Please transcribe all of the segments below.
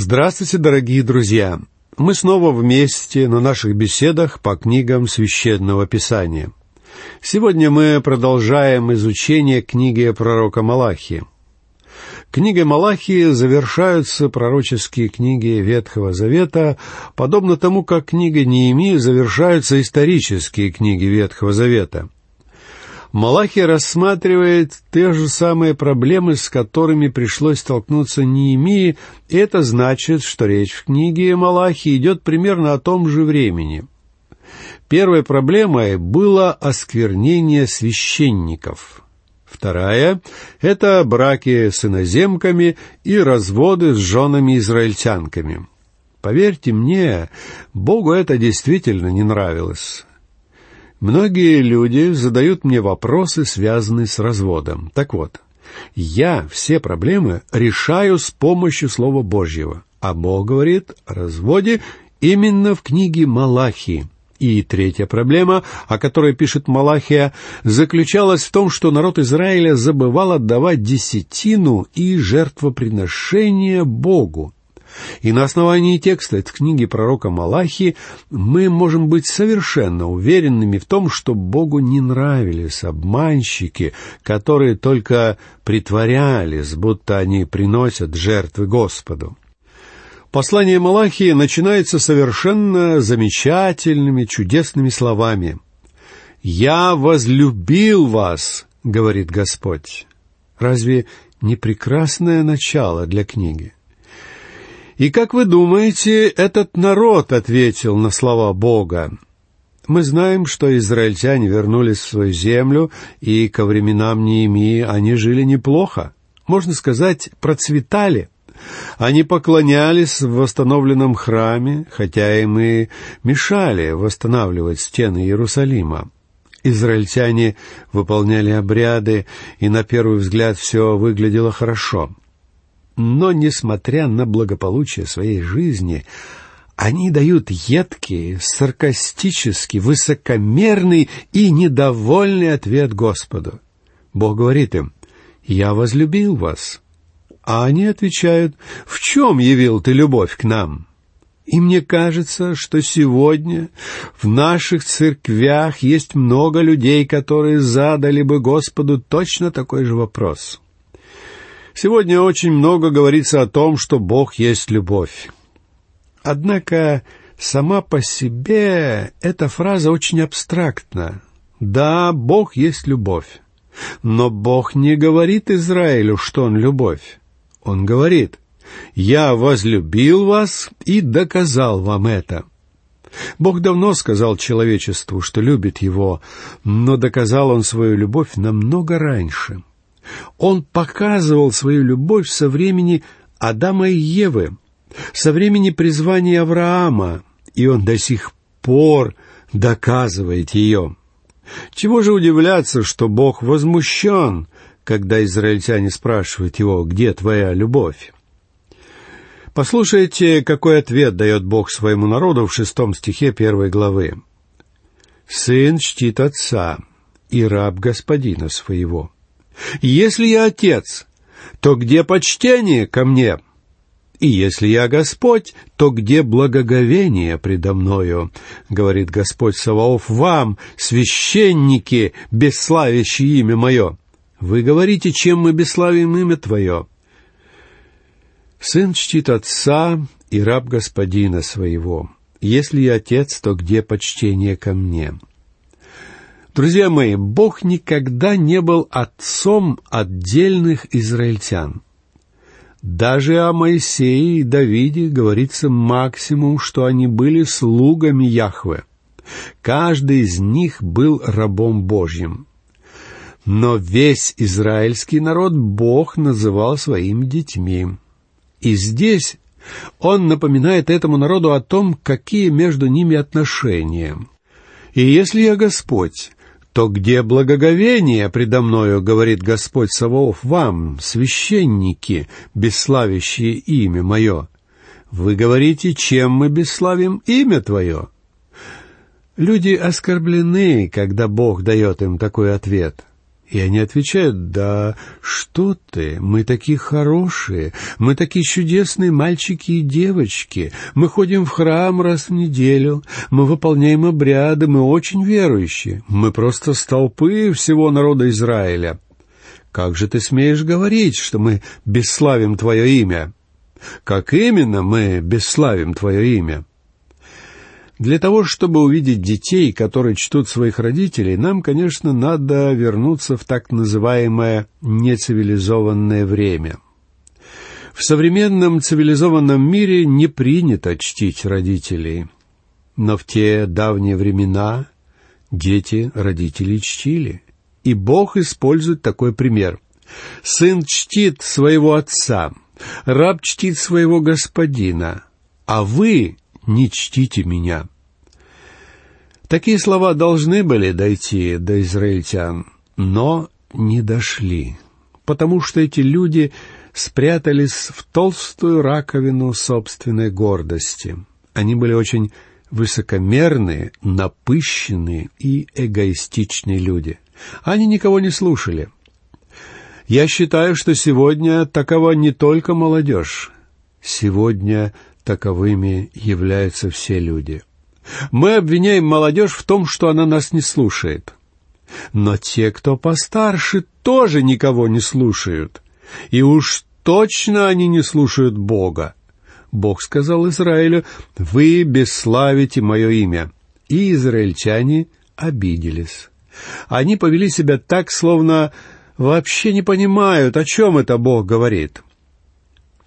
Здравствуйте, дорогие друзья! Мы снова вместе на наших беседах по книгам Священного Писания. Сегодня мы продолжаем изучение книги пророка Малахии. Книгой Малахии завершаются пророческие книги Ветхого Завета, подобно тому, как книга Неемии завершаются исторические книги Ветхого Завета – Малахия рассматривает те же самые проблемы, с которыми пришлось столкнуться Неемии, это значит, что речь в книге Малахии идет примерно о том же времени. Первой проблемой было осквернение священников. Вторая — это браки с иноземками и разводы с женами-израильтянками. Поверьте мне, Богу это действительно не нравилось. Многие люди задают мне вопросы, связанные с разводом. Так вот, я все проблемы решаю с помощью Слова Божьего. А Бог говорит о разводе именно в книге Малахии. И третья проблема, о которой пишет Малахия, заключалась в том, что народ Израиля забывал отдавать десятину и жертвоприношения Богу. И на основании текста из книги пророка Малахи мы можем быть совершенно уверенными в том, что Богу не нравились обманщики, которые только притворялись, будто они приносят жертвы Господу. Послание Малахии начинается совершенно замечательными, чудесными словами. «Я возлюбил вас», — говорит Господь. Разве не прекрасное начало для книги? И как вы думаете, этот народ ответил на слова Бога? Мы знаем, что израильтяне вернулись в свою землю, и ко временам Неемии они жили неплохо. Можно сказать, процветали. Они поклонялись в восстановленном храме, хотя им и мешали восстанавливать стены Иерусалима. Израильтяне выполняли обряды, и на первый взгляд все выглядело хорошо — но, несмотря на благополучие своей жизни, они дают едкий, саркастический, высокомерный и недовольный ответ Господу. Бог говорит им, «Я возлюбил вас». А они отвечают, «В чем явил ты любовь к нам?» И мне кажется, что сегодня в наших церквях есть много людей, которые задали бы Господу точно такой же вопрос. Сегодня очень много говорится о том, что Бог есть любовь. Однако сама по себе эта фраза очень абстрактна. Да, Бог есть любовь. Но Бог не говорит Израилю, что Он любовь. Он говорит, «Я возлюбил вас и доказал вам это». Бог давно сказал человечеству, что любит его, но доказал он свою любовь намного раньше. Он показывал свою любовь со времени Адама и Евы, со времени призвания Авраама, и он до сих пор доказывает ее. Чего же удивляться, что Бог возмущен, когда израильтяне спрашивают его, где твоя любовь? Послушайте, какой ответ дает Бог своему народу в шестом стихе первой главы. «Сын чтит отца, и раб господина своего». Если я отец, то где почтение ко мне? И если я Господь, то где благоговение предо мною? Говорит Господь Саваоф вам, священники, бесславящие имя мое. Вы говорите, чем мы бесславим имя Твое? Сын чтит отца и раб господина своего. Если я отец, то где почтение ко мне? Друзья мои, Бог никогда не был отцом отдельных израильтян. Даже о Моисее и Давиде говорится максимум, что они были слугами Яхве. Каждый из них был рабом Божьим. Но весь израильский народ Бог называл своими детьми. И здесь он напоминает этому народу о том, какие между ними отношения. И если я Господь, то где благоговение предо мною, говорит Господь Саваоф, вам, священники, бесславящие имя мое? Вы говорите, чем мы бесславим имя твое? Люди оскорблены, когда Бог дает им такой ответ. И они отвечают, да что ты, мы такие хорошие, мы такие чудесные мальчики и девочки, мы ходим в храм раз в неделю, мы выполняем обряды, мы очень верующие, мы просто столпы всего народа Израиля. Как же ты смеешь говорить, что мы бесславим твое имя? Как именно мы бесславим твое имя? Для того, чтобы увидеть детей, которые чтут своих родителей, нам, конечно, надо вернуться в так называемое нецивилизованное время. В современном цивилизованном мире не принято чтить родителей, но в те давние времена дети родителей чтили. И Бог использует такой пример. Сын чтит своего отца, раб чтит своего господина, а вы не чтите меня». Такие слова должны были дойти до израильтян, но не дошли, потому что эти люди спрятались в толстую раковину собственной гордости. Они были очень высокомерные, напыщенные и эгоистичные люди. Они никого не слушали. Я считаю, что сегодня такова не только молодежь. Сегодня таковыми являются все люди. Мы обвиняем молодежь в том, что она нас не слушает. Но те, кто постарше, тоже никого не слушают. И уж точно они не слушают Бога. Бог сказал Израилю, «Вы бесславите мое имя». И израильтяне обиделись. Они повели себя так, словно вообще не понимают, о чем это Бог говорит.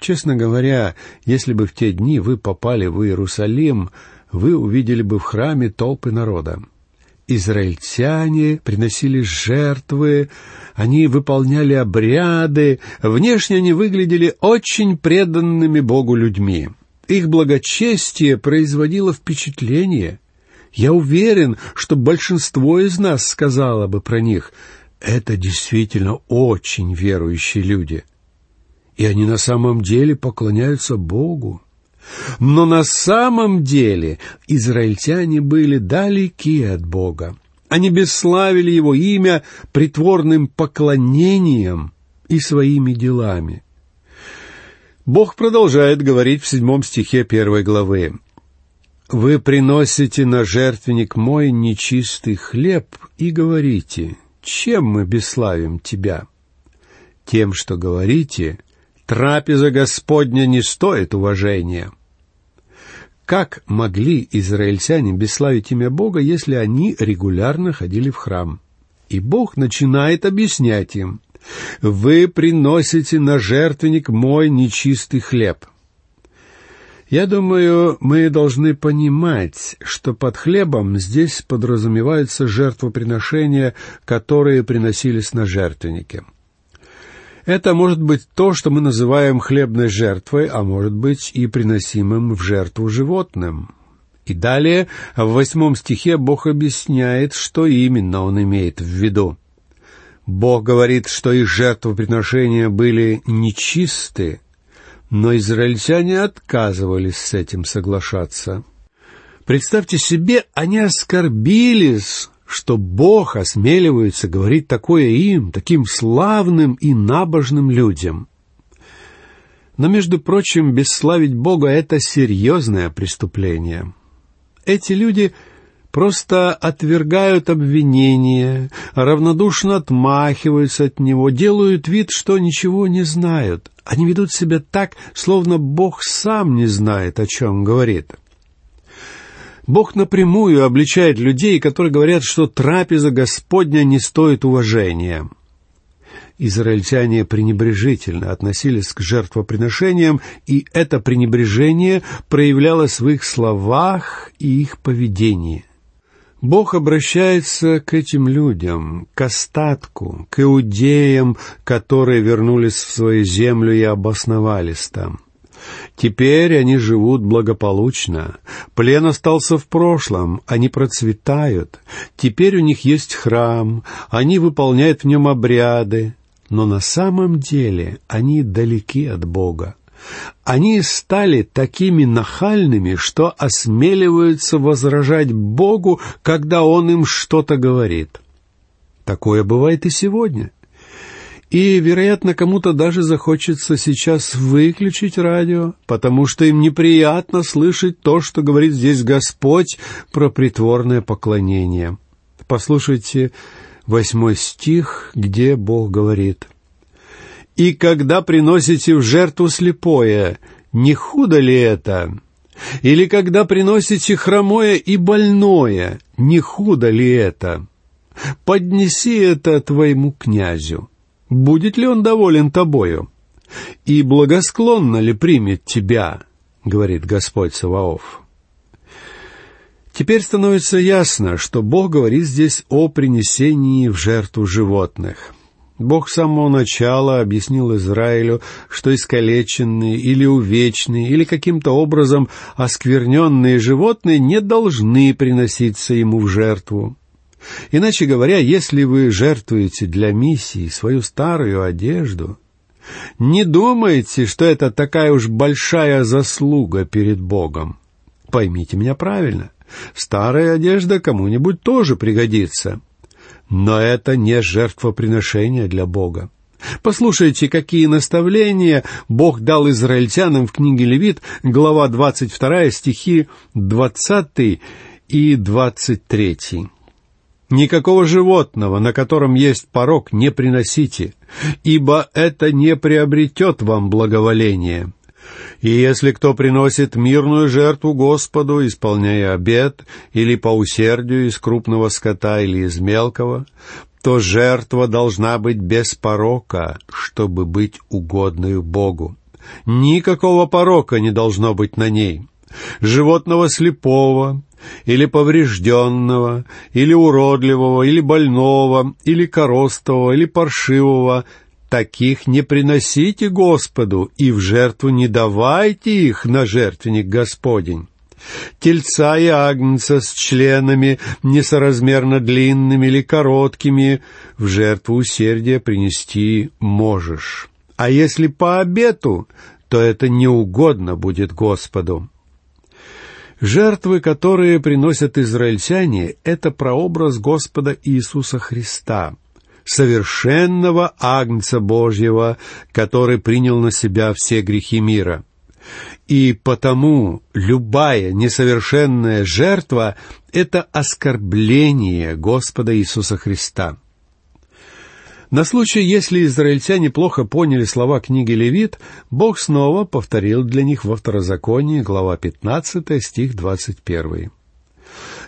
Честно говоря, если бы в те дни вы попали в Иерусалим, вы увидели бы в храме толпы народа. Израильтяне приносили жертвы, они выполняли обряды, внешне они выглядели очень преданными Богу людьми. Их благочестие производило впечатление. Я уверен, что большинство из нас сказало бы про них, это действительно очень верующие люди — и они на самом деле поклоняются Богу. Но на самом деле израильтяне были далеки от Бога. Они бесславили Его имя притворным поклонением и своими делами. Бог продолжает говорить в седьмом стихе первой главы. «Вы приносите на жертвенник мой нечистый хлеб и говорите, чем мы бесславим Тебя? Тем, что говорите, Трапеза Господня не стоит уважения. Как могли израильтяне бесславить имя Бога, если они регулярно ходили в храм? И Бог начинает объяснять им. «Вы приносите на жертвенник мой нечистый хлеб». Я думаю, мы должны понимать, что под хлебом здесь подразумеваются жертвоприношения, которые приносились на жертвеннике. Это может быть то, что мы называем хлебной жертвой, а может быть и приносимым в жертву животным. И далее, в восьмом стихе, Бог объясняет, что именно Он имеет в виду. Бог говорит, что их жертвоприношения были нечисты, но израильтяне отказывались с этим соглашаться. Представьте себе, они оскорбились что Бог осмеливается говорить такое им, таким славным и набожным людям. Но, между прочим, бесславить Бога — это серьезное преступление. Эти люди просто отвергают обвинения, равнодушно отмахиваются от него, делают вид, что ничего не знают. Они ведут себя так, словно Бог сам не знает, о чем говорит. Бог напрямую обличает людей, которые говорят, что трапеза Господня не стоит уважения. Израильтяне пренебрежительно относились к жертвоприношениям, и это пренебрежение проявлялось в их словах и их поведении. Бог обращается к этим людям, к остатку, к иудеям, которые вернулись в свою землю и обосновались там. Теперь они живут благополучно. Плен остался в прошлом, они процветают. Теперь у них есть храм, они выполняют в нем обряды. Но на самом деле они далеки от Бога. Они стали такими нахальными, что осмеливаются возражать Богу, когда Он им что-то говорит. Такое бывает и сегодня. И, вероятно, кому-то даже захочется сейчас выключить радио, потому что им неприятно слышать то, что говорит здесь Господь про притворное поклонение. Послушайте восьмой стих, где Бог говорит. «И когда приносите в жертву слепое, не худо ли это? Или когда приносите хромое и больное, не худо ли это? Поднеси это твоему князю. Будет ли он доволен тобою? И благосклонно ли примет тебя, говорит Господь Саваоф. Теперь становится ясно, что Бог говорит здесь о принесении в жертву животных. Бог с самого начала объяснил Израилю, что искалеченные или увечные, или каким-то образом оскверненные животные не должны приноситься ему в жертву. Иначе говоря, если вы жертвуете для миссии свою старую одежду, не думайте, что это такая уж большая заслуга перед Богом. Поймите меня правильно. Старая одежда кому-нибудь тоже пригодится. Но это не жертвоприношение для Бога. Послушайте, какие наставления Бог дал израильтянам в книге Левит, глава 22, стихи 20 и 23. Никакого животного, на котором есть порог, не приносите, ибо это не приобретет вам благоволение. И если кто приносит мирную жертву Господу, исполняя обет, или по усердию из крупного скота или из мелкого, то жертва должна быть без порока, чтобы быть угодную Богу. Никакого порока не должно быть на ней. Животного слепого, или поврежденного, или уродливого, или больного, или коростового, или паршивого, таких не приносите Господу, и в жертву не давайте их на жертвенник Господень. Тельца и агнца с членами несоразмерно длинными или короткими в жертву усердия принести можешь. А если по обету, то это неугодно будет Господу. Жертвы, которые приносят израильтяне, это прообраз Господа Иисуса Христа, совершенного Агнца Божьего, который принял на себя все грехи мира. И потому любая несовершенная жертва — это оскорбление Господа Иисуса Христа. На случай, если израильтяне плохо поняли слова книги Левит, Бог снова повторил для них во Второзаконии, глава 15, стих 21.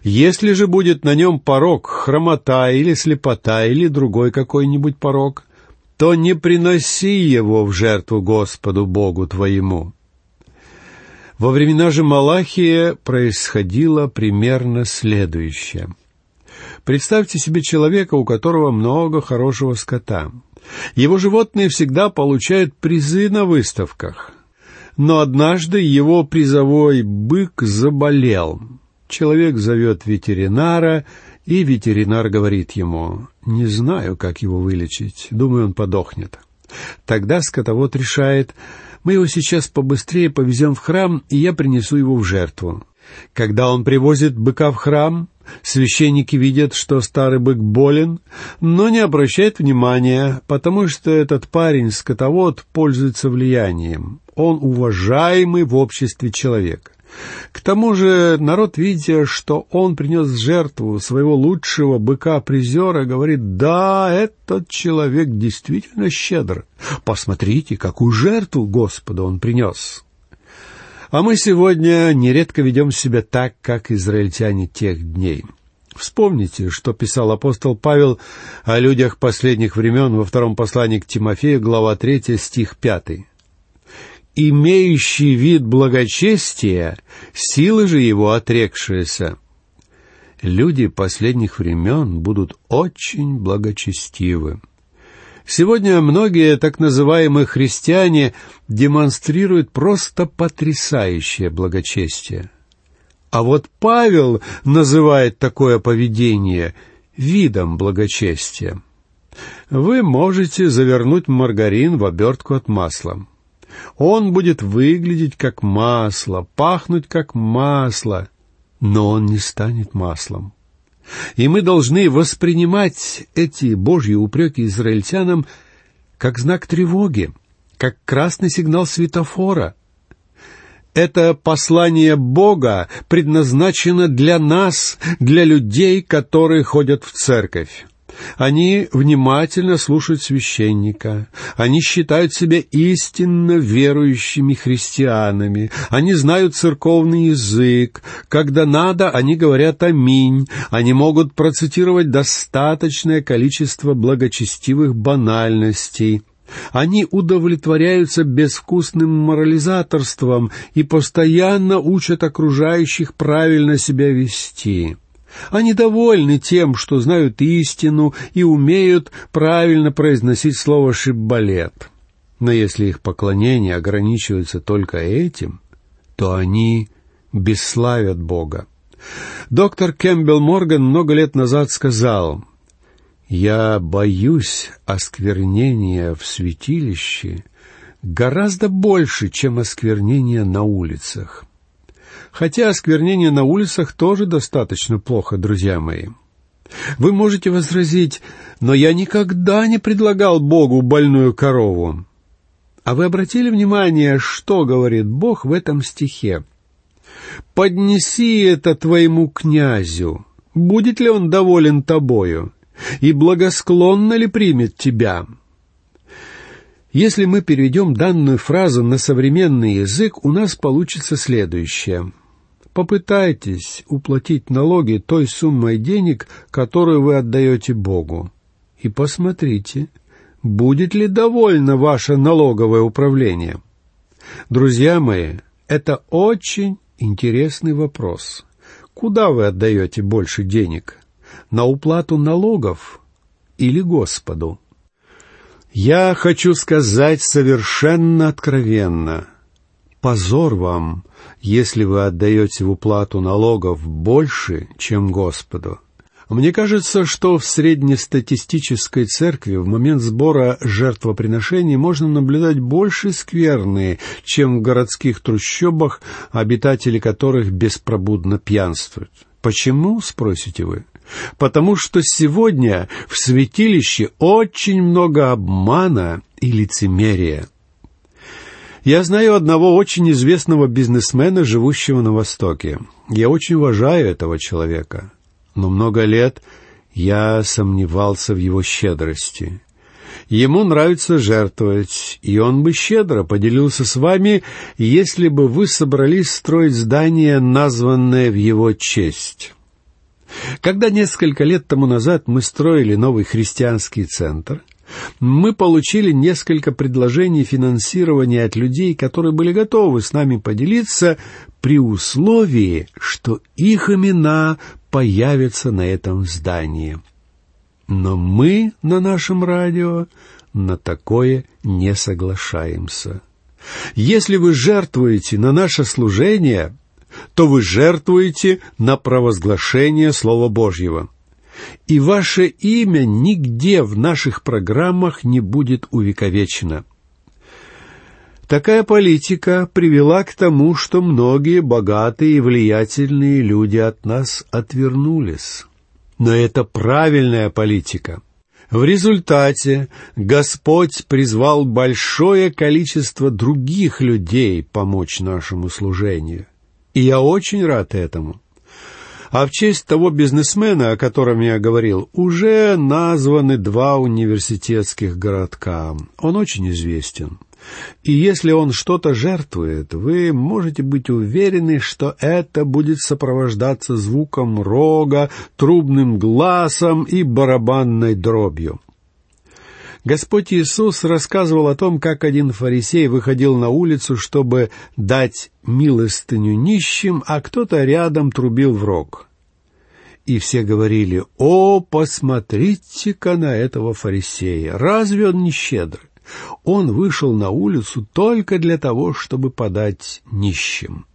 «Если же будет на нем порог, хромота или слепота или другой какой-нибудь порог, то не приноси его в жертву Господу Богу твоему». Во времена же Малахия происходило примерно следующее – Представьте себе человека, у которого много хорошего скота. Его животные всегда получают призы на выставках. Но однажды его призовой бык заболел. Человек зовет ветеринара, и ветеринар говорит ему, «Не знаю, как его вылечить. Думаю, он подохнет». Тогда скотовод решает, «Мы его сейчас побыстрее повезем в храм, и я принесу его в жертву». Когда он привозит быка в храм, священники видят, что старый бык болен, но не обращают внимания, потому что этот парень, скотовод, пользуется влиянием. Он уважаемый в обществе человек. К тому же народ, видя, что он принес жертву своего лучшего быка-призера, говорит, да, этот человек действительно щедр. Посмотрите, какую жертву Господу он принес. А мы сегодня нередко ведем себя так, как израильтяне тех дней. Вспомните, что писал апостол Павел о людях последних времен во втором послании к Тимофею, глава 3, стих 5. «Имеющий вид благочестия, силы же его отрекшиеся». Люди последних времен будут очень благочестивы. Сегодня многие так называемые христиане демонстрируют просто потрясающее благочестие. А вот Павел называет такое поведение видом благочестия. Вы можете завернуть маргарин в обертку от масла. Он будет выглядеть как масло, пахнуть как масло, но он не станет маслом. И мы должны воспринимать эти Божьи упреки израильтянам как знак тревоги, как красный сигнал светофора. Это послание Бога предназначено для нас, для людей, которые ходят в церковь. Они внимательно слушают священника. Они считают себя истинно верующими христианами. Они знают церковный язык. Когда надо, они говорят «Аминь». Они могут процитировать достаточное количество благочестивых банальностей. Они удовлетворяются безвкусным морализаторством и постоянно учат окружающих правильно себя вести. Они довольны тем, что знают истину и умеют правильно произносить слово «шиббалет». Но если их поклонение ограничивается только этим, то они бесславят Бога. Доктор Кэмпбелл Морган много лет назад сказал, «Я боюсь осквернения в святилище гораздо больше, чем осквернения на улицах». Хотя осквернение на улицах тоже достаточно плохо, друзья мои. Вы можете возразить, но я никогда не предлагал Богу больную корову. А вы обратили внимание, что говорит Бог в этом стихе? «Поднеси это твоему князю, будет ли он доволен тобою, и благосклонно ли примет тебя?» Если мы переведем данную фразу на современный язык, у нас получится следующее – попытайтесь уплатить налоги той суммой денег, которую вы отдаете Богу. И посмотрите, будет ли довольно ваше налоговое управление. Друзья мои, это очень интересный вопрос. Куда вы отдаете больше денег? На уплату налогов или Господу? Я хочу сказать совершенно откровенно. Позор вам, если вы отдаете в уплату налогов больше, чем Господу. Мне кажется, что в среднестатистической церкви в момент сбора жертвоприношений можно наблюдать больше скверны, чем в городских трущобах, обитатели которых беспробудно пьянствуют. Почему, спросите вы? Потому что сегодня в святилище очень много обмана и лицемерия. Я знаю одного очень известного бизнесмена, живущего на Востоке. Я очень уважаю этого человека. Но много лет я сомневался в его щедрости. Ему нравится жертвовать, и он бы щедро поделился с вами, если бы вы собрались строить здание, названное в его честь. Когда несколько лет тому назад мы строили новый христианский центр, мы получили несколько предложений финансирования от людей, которые были готовы с нами поделиться при условии, что их имена появятся на этом здании. Но мы на нашем радио на такое не соглашаемся. Если вы жертвуете на наше служение, то вы жертвуете на провозглашение Слова Божьего и ваше имя нигде в наших программах не будет увековечено. Такая политика привела к тому, что многие богатые и влиятельные люди от нас отвернулись. Но это правильная политика. В результате Господь призвал большое количество других людей помочь нашему служению. И я очень рад этому. А в честь того бизнесмена, о котором я говорил, уже названы два университетских городка. Он очень известен. И если он что-то жертвует, вы можете быть уверены, что это будет сопровождаться звуком рога, трубным глазом и барабанной дробью. Господь Иисус рассказывал о том, как один фарисей выходил на улицу, чтобы дать милостыню нищим, а кто-то рядом трубил в рог. И все говорили, «О, посмотрите-ка на этого фарисея! Разве он не щедрый? Он вышел на улицу только для того, чтобы подать нищим».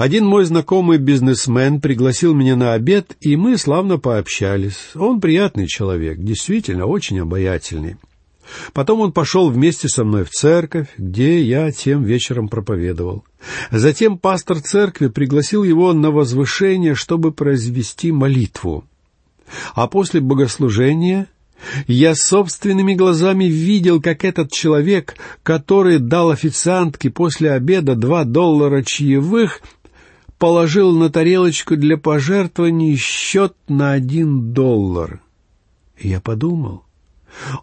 Один мой знакомый бизнесмен пригласил меня на обед, и мы славно пообщались. Он приятный человек, действительно очень обаятельный. Потом он пошел вместе со мной в церковь, где я тем вечером проповедовал. Затем пастор церкви пригласил его на возвышение, чтобы произвести молитву. А после богослужения я собственными глазами видел, как этот человек, который дал официантке после обеда два доллара чаевых, положил на тарелочку для пожертвований счет на один доллар. я подумал,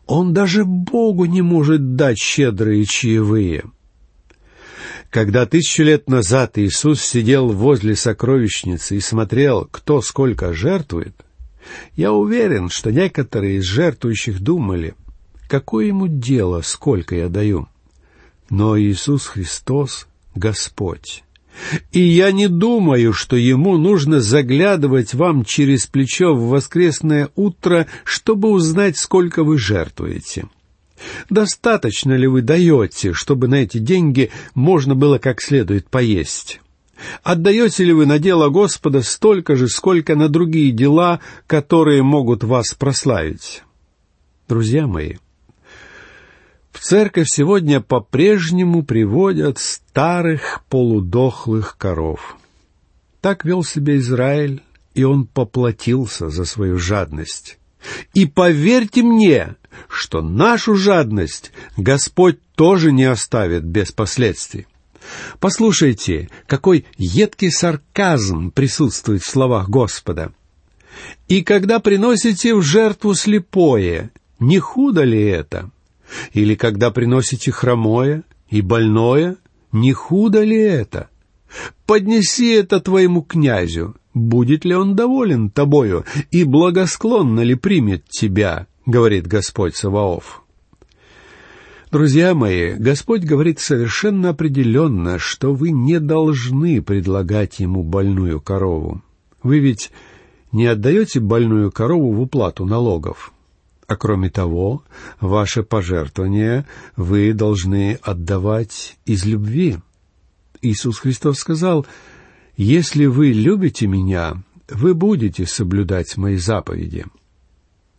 он даже Богу не может дать щедрые чаевые. Когда тысячу лет назад Иисус сидел возле сокровищницы и смотрел, кто сколько жертвует, я уверен, что некоторые из жертвующих думали, какое ему дело, сколько я даю. Но Иисус Христос — Господь. И я не думаю, что ему нужно заглядывать вам через плечо в воскресное утро, чтобы узнать, сколько вы жертвуете. Достаточно ли вы даете, чтобы на эти деньги можно было как следует поесть? Отдаете ли вы на дело Господа столько же, сколько на другие дела, которые могут вас прославить? Друзья мои, в церковь сегодня по-прежнему приводят старых полудохлых коров. Так вел себя Израиль, и он поплатился за свою жадность. И поверьте мне, что нашу жадность Господь тоже не оставит без последствий. Послушайте, какой едкий сарказм присутствует в словах Господа. «И когда приносите в жертву слепое, не худо ли это? Или когда приносите хромое и больное, не худо ли это? Поднеси это твоему князю, будет ли он доволен тобою и благосклонно ли примет тебя, говорит Господь Саваоф. Друзья мои, Господь говорит совершенно определенно, что вы не должны предлагать Ему больную корову. Вы ведь не отдаете больную корову в уплату налогов. А кроме того, ваше пожертвование вы должны отдавать из любви. Иисус Христос сказал, «Если вы любите Меня, вы будете соблюдать Мои заповеди».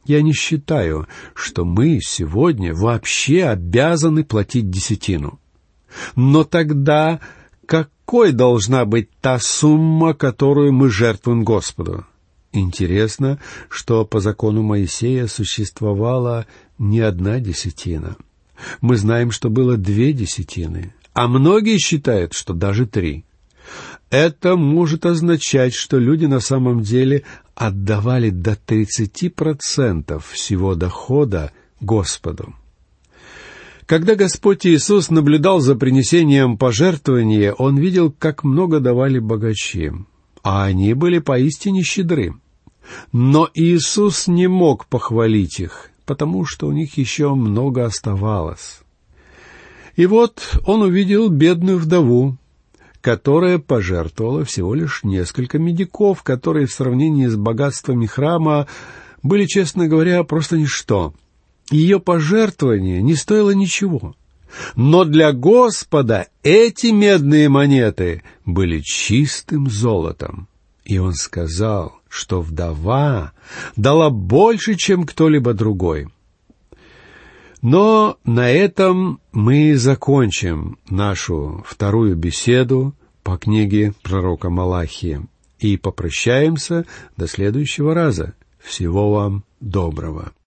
Я не считаю, что мы сегодня вообще обязаны платить десятину. Но тогда какой должна быть та сумма, которую мы жертвуем Господу? Интересно, что по закону Моисея существовала не одна десятина. Мы знаем, что было две десятины, а многие считают, что даже три. Это может означать, что люди на самом деле отдавали до 30% всего дохода Господу. Когда Господь Иисус наблюдал за принесением пожертвования, Он видел, как много давали богачи, а они были поистине щедры. Но Иисус не мог похвалить их, потому что у них еще много оставалось. И вот он увидел бедную вдову, которая пожертвовала всего лишь несколько медиков, которые в сравнении с богатствами храма были, честно говоря, просто ничто. Ее пожертвование не стоило ничего. Но для Господа эти медные монеты были чистым золотом. И он сказал, что вдова дала больше, чем кто-либо другой. Но на этом мы закончим нашу вторую беседу по книге пророка Малахии и попрощаемся до следующего раза. Всего вам доброго.